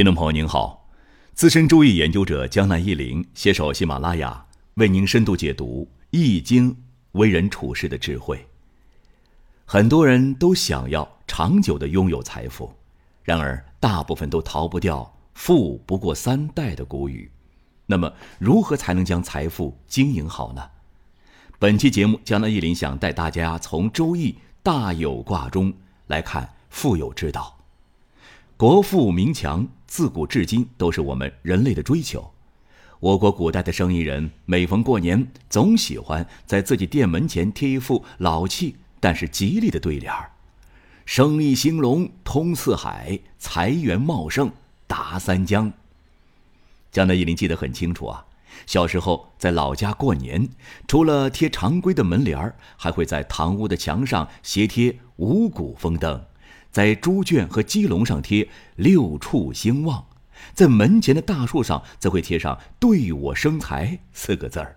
听众朋友您好，资深周易研究者江南一林携手喜马拉雅，为您深度解读《易经》为人处事的智慧。很多人都想要长久的拥有财富，然而大部分都逃不掉“富不过三代”的古语。那么，如何才能将财富经营好呢？本期节目，江南一林想带大家从周易大有卦中来看富有之道。国富民强，自古至今都是我们人类的追求。我国古代的生意人每逢过年，总喜欢在自己店门前贴一副老气但是吉利的对联儿：“生意兴隆通四海，财源茂盛达三江。”江南一林记得很清楚啊，小时候在老家过年，除了贴常规的门帘儿，还会在堂屋的墙上斜贴五谷丰登。在猪圈和鸡笼上贴“六畜兴旺”，在门前的大树上则会贴上“对我生财”四个字儿。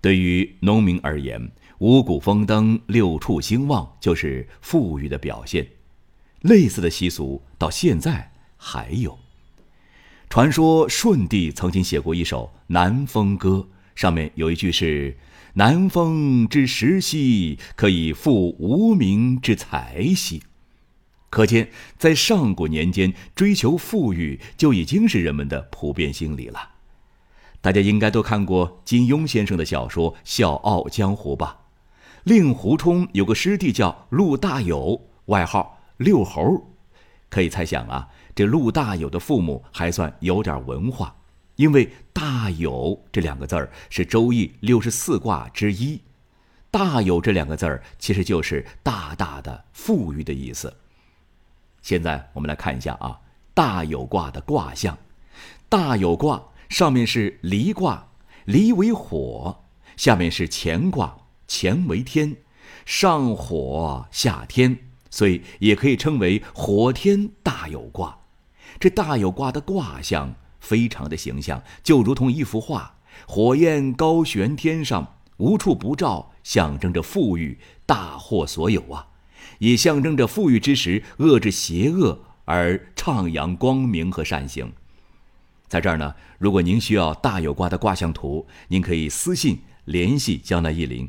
对于农民而言，五谷丰登、六畜兴旺就是富裕的表现。类似的习俗到现在还有。传说舜帝曾经写过一首《南风歌》，上面有一句是：“南风之时兮，可以复无名之财兮。”可见，在上古年间，追求富裕就已经是人们的普遍心理了。大家应该都看过金庸先生的小说《笑傲江湖》吧？令狐冲有个师弟叫陆大有，外号六猴。可以猜想啊，这陆大有的父母还算有点文化，因为“大有”这两个字儿是《周易》六十四卦之一，“大有”这两个字儿其实就是大大的富裕的意思。现在我们来看一下啊，大有卦的卦象。大有卦上面是离卦，离为火；下面是乾卦，乾为天，上火下天，所以也可以称为火天大有卦。这大有卦的卦象非常的形象，就如同一幅画，火焰高悬天上，无处不照，象征着富裕，大获所有啊。也象征着富裕之时遏制邪恶，而徜徉光明和善行。在这儿呢，如果您需要大有卦的卦象图，您可以私信联系江南一林，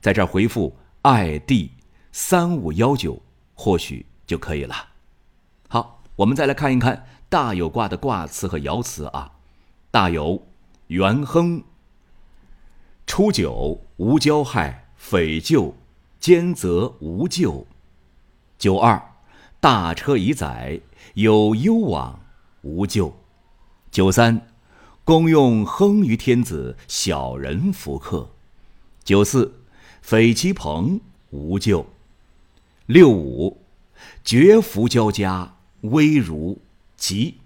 在这儿回复 “ID 三五幺九”，或许就可以了。好，我们再来看一看大有卦的卦辞和爻辞啊。大有，元亨。初九，无交害，匪咎，兼则无咎。九二，大车已载，有攸往，无咎。九三，公用亨于天子，小人弗克。九四，匪其朋，无咎。六五，绝福交加，危如吉。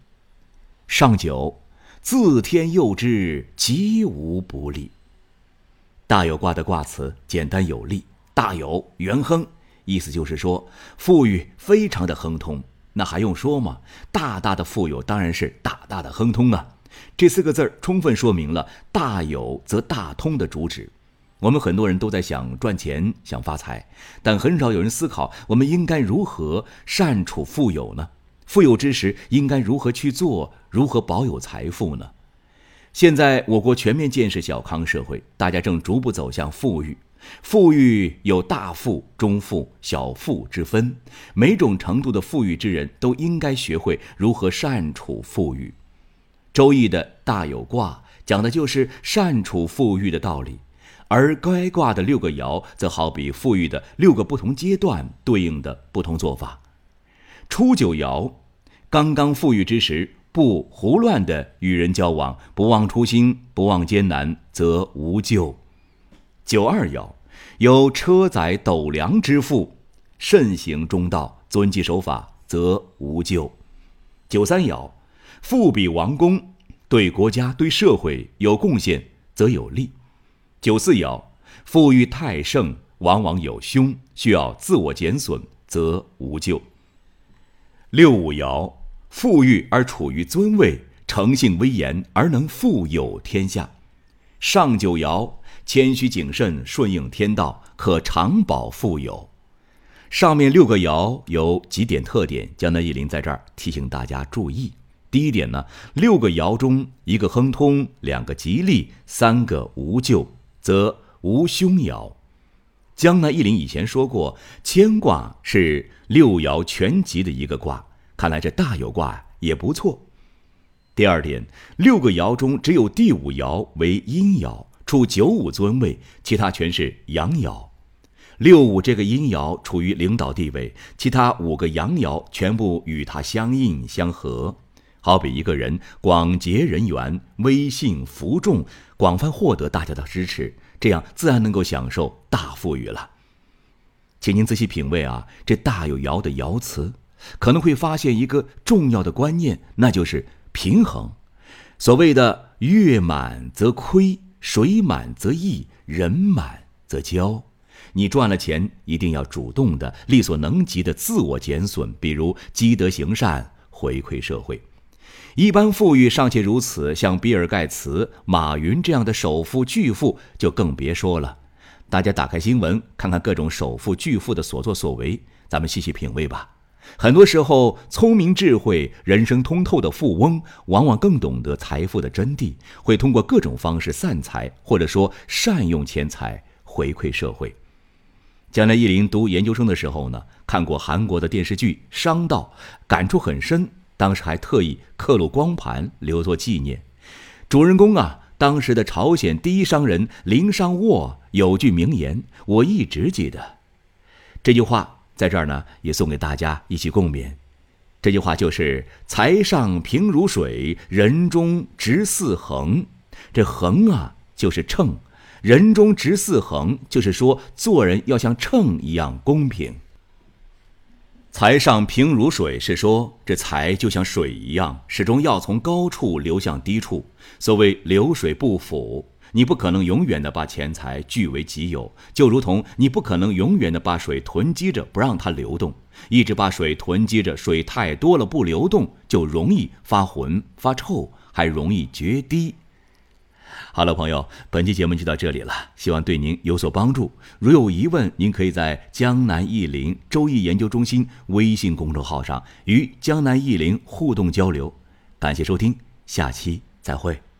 上九，自天佑之，吉无不利。大有卦的卦辞简单有力，大有元亨。意思就是说，富裕非常的亨通，那还用说吗？大大的富有当然是大大的亨通啊！这四个字儿充分说明了“大有则大通”的主旨。我们很多人都在想赚钱、想发财，但很少有人思考我们应该如何善处富有呢？富有之时应该如何去做？如何保有财富呢？现在我国全面建设小康社会，大家正逐步走向富裕。富裕有大富、中富、小富之分，每种程度的富裕之人都应该学会如何善处富裕。周易的大有卦讲的就是善处富裕的道理，而该卦的六个爻则好比富裕的六个不同阶段对应的不同做法。初九爻，刚刚富裕之时，不胡乱的与人交往，不忘初心，不忘艰难，则无咎。九二爻，有车载斗量之富，慎行中道，遵纪守法，则无咎。九三爻，富比王公，对国家对社会有贡献，则有利。九四爻，富裕太盛，往往有凶，需要自我减损，则无咎。六五爻，富裕而处于尊位，诚信威严而能富有天下。上九爻。谦虚谨慎，顺应天道，可长保富有。上面六个爻有几点特点，江南一林在这儿提醒大家注意。第一点呢，六个爻中一个亨通，两个吉利，三个无咎，则无凶爻。江南一林以前说过，乾卦是六爻全吉的一个卦，看来这大有卦也不错。第二点，六个爻中只有第五爻为阴爻，处九五尊位，其他全是阳爻。六五这个阴爻处于领导地位，其他五个阳爻全部与它相应相合。好比一个人广结人缘，威信服众，广泛获得大家的支持，这样自然能够享受大富裕了。请您仔细品味啊，这大有爻的爻辞，可能会发现一个重要的观念，那就是平衡。所谓的月满则亏，水满则溢，人满则骄。你赚了钱，一定要主动的、力所能及的自我减损，比如积德行善，回馈社会。一般富裕尚且如此，像比尔盖茨、马云这样的首富巨富就更别说了。大家打开新闻，看看各种首富巨富的所作所为，咱们细细品味吧。很多时候，聪明智慧、人生通透的富翁，往往更懂得财富的真谛，会通过各种方式散财，或者说善用钱财回馈社会。将来，意林读研究生的时候呢，看过韩国的电视剧《商道》，感触很深。当时还特意刻录光盘留作纪念。主人公啊。当时的朝鲜第一商人林尚沃有句名言，我一直记得。这句话在这儿呢，也送给大家一起共勉。这句话就是“财上平如水，人中直似横”。这“横”啊，就是秤；“人中直似横”，就是说做人要像秤一样公平。财上平如水，是说这财就像水一样，始终要从高处流向低处。所谓流水不腐，你不可能永远的把钱财据为己有，就如同你不可能永远的把水囤积着不让它流动，一直把水囤积着，水太多了不流动，就容易发浑发臭，还容易决堤。好了，朋友，本期节目就到这里了，希望对您有所帮助。如有疑问，您可以在江南易林周易研究中心微信公众号上与江南易林互动交流。感谢收听，下期再会。